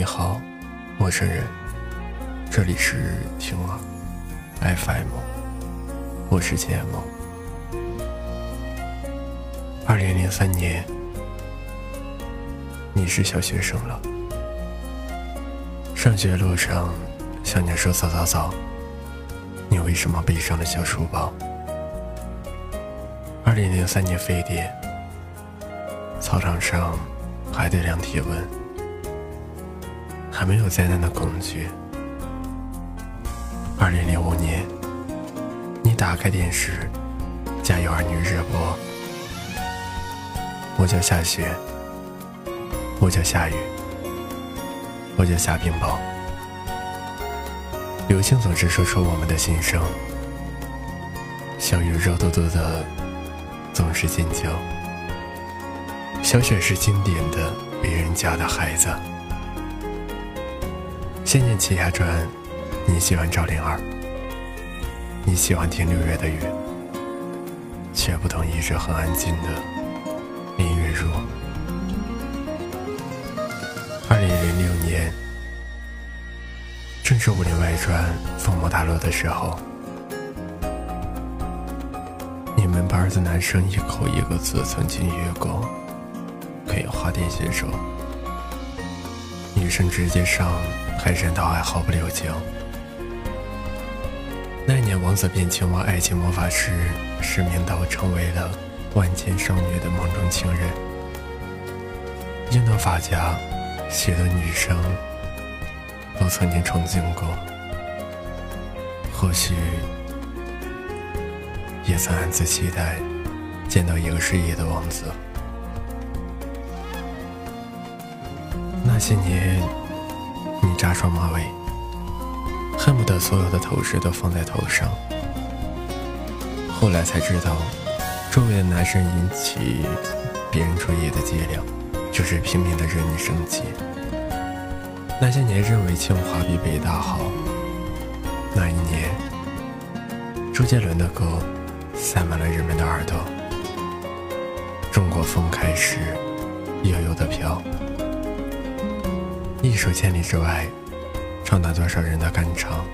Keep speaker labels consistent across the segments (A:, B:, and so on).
A: 你好，陌生人。这里是听耳 FM，我是简梦。二零零三年，你是小学生了。上学路上，向你说早早早。你为什么背上了小书包？二零零三年非典，操场上还得量体温。还没有灾难的恐惧。二零零五年，你打开电视，《家有儿女》热播。我叫夏雪，我叫夏雨，我叫夏冰雹。友情总是说出我们的心声，小雨肉嘟嘟的，总是尖叫。小雪是经典的别人家的孩子。《仙剑奇侠传》，你喜欢赵灵儿，你喜欢听六月的雨，却不懂一直很安静的林月如。二零零六年，正是《武林外传》风魔大陆的时候，你们班的男生一口一个字曾经约过，可以花店选手，女生直接上。海山岛还毫不留情。那年，王子变青蛙，爱情魔法师使命岛成为了万千少女的梦中情人。樱桃发夹，许多女生都曾经憧憬过，或许也曾暗自期待见到一个失忆的王子。那些年。扎双马尾，恨不得所有的头饰都放在头上。后来才知道，周围的男生引起别人注意的伎俩，就是拼命的惹你生气。那些年认为清华比北大好，那一年，周杰伦的歌塞满了人们的耳朵。中国风开始悠悠的飘。一首《千里之外》，唱断多少人的肝肠。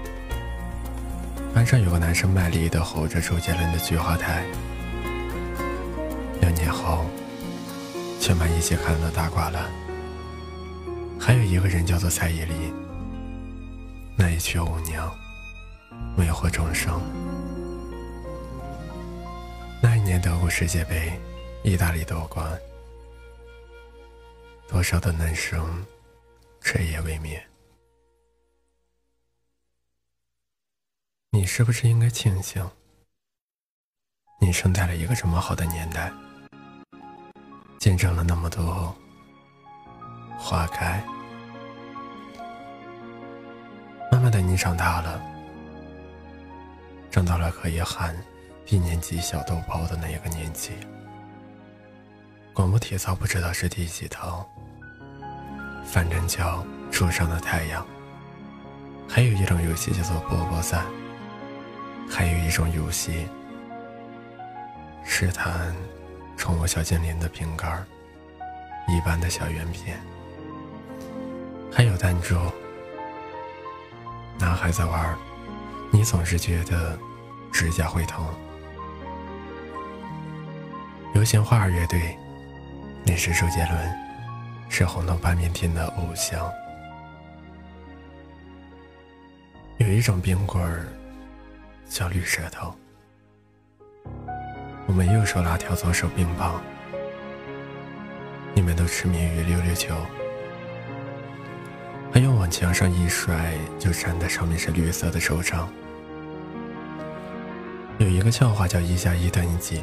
A: 班上有个男生卖力地吼着周杰伦的《菊花台》。两年后，全班一起看了《大挂了》。还有一个人叫做蔡依林。那一曲《舞娘》，魅惑众生。那一年德国世界杯，意大利夺冠，多少的男生。彻夜未眠，你是不是应该庆幸，你生在了一个这么好的年代，见证了那么多花开。慢慢的，你长大了，长到了可以喊一年级小豆包的那一个年纪。广播体操不知道是第几套。反正叫树上的太阳。还有一种游戏叫做波波赛。还有一种游戏，是弹宠物小精灵的饼干一般的小圆片。还有弹珠。男孩子玩，你总是觉得指甲会疼。流行花儿乐队，那是周杰伦。是红豆拌面天的偶像。有一种冰棍儿叫绿舌头。我们右手拉条，左手冰棒。你们都痴迷于溜溜球，还有往墙上一甩就粘在上面是绿色的手掌。有一个笑话叫一加一等于几？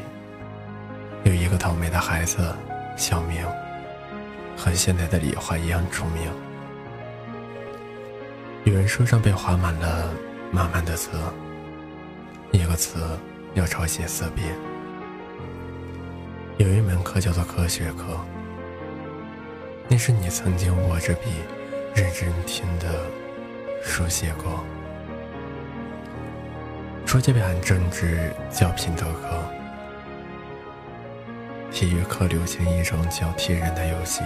A: 有一个倒霉的孩子，小明。和现在的李华一样出名。有人书上被划满了满满的字，一个词要抄写四遍。有一门课叫做科学课，那是你曾经握着笔认真听的书写过。初级班政治叫品德课。体育课流行一种叫“踢人”的游戏，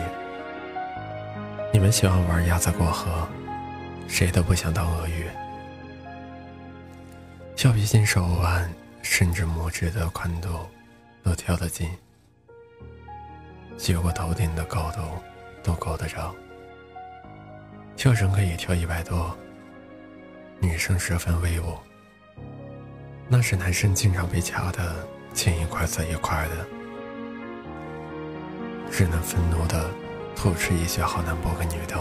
A: 你们喜欢玩鸭子过河，谁都不想当鳄鱼。橡皮筋手腕甚至拇指的宽度都跳得近，结果头顶的高度都够得着。跳绳可以跳一百多，女生十分威武。那是男生经常被掐的，青一块紫一块的，只能愤怒的吐出一些“好难播个女的”，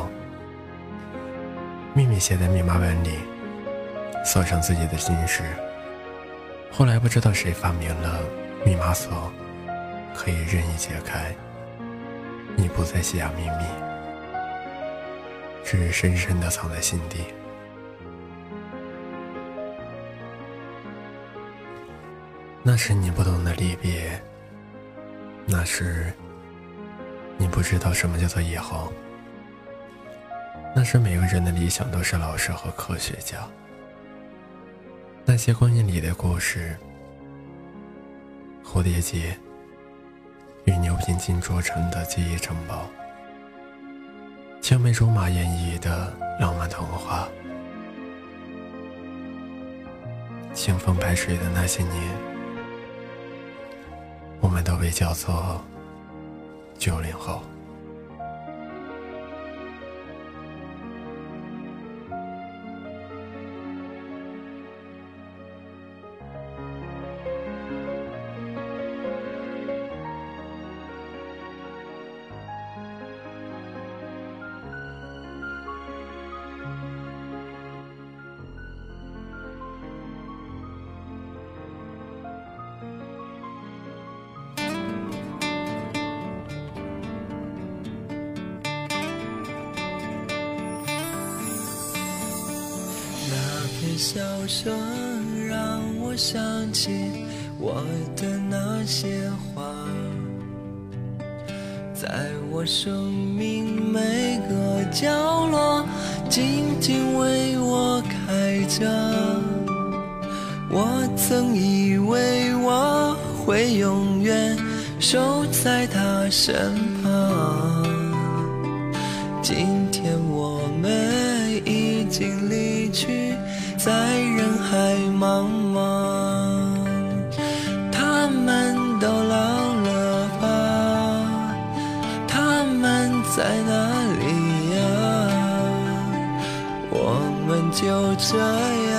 A: 秘密写在密码本里，锁上自己的心事。后来不知道谁发明了密码锁，可以任意解开。你不再写下秘密。只是深深的藏在心底。那是你不懂的离别，那是你不知道什么叫做以后。那是每个人的理想都是老师和科学家。那些光阴里的故事，蝴蝶结与牛皮筋做成的记忆城堡。青梅竹马演绎的浪漫童话，清风白水的那些年，我们都被叫做九零后。
B: 笑声让我想起我的那些话，在我生命每个角落，静静为我开着。我曾以为我会永远守在他身旁，今天我们已经。在人海茫茫，他们都老了吧？他们在哪里呀？我们就这样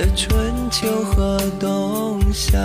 B: 的春秋和冬夏，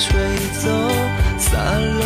A: 吹走，散落。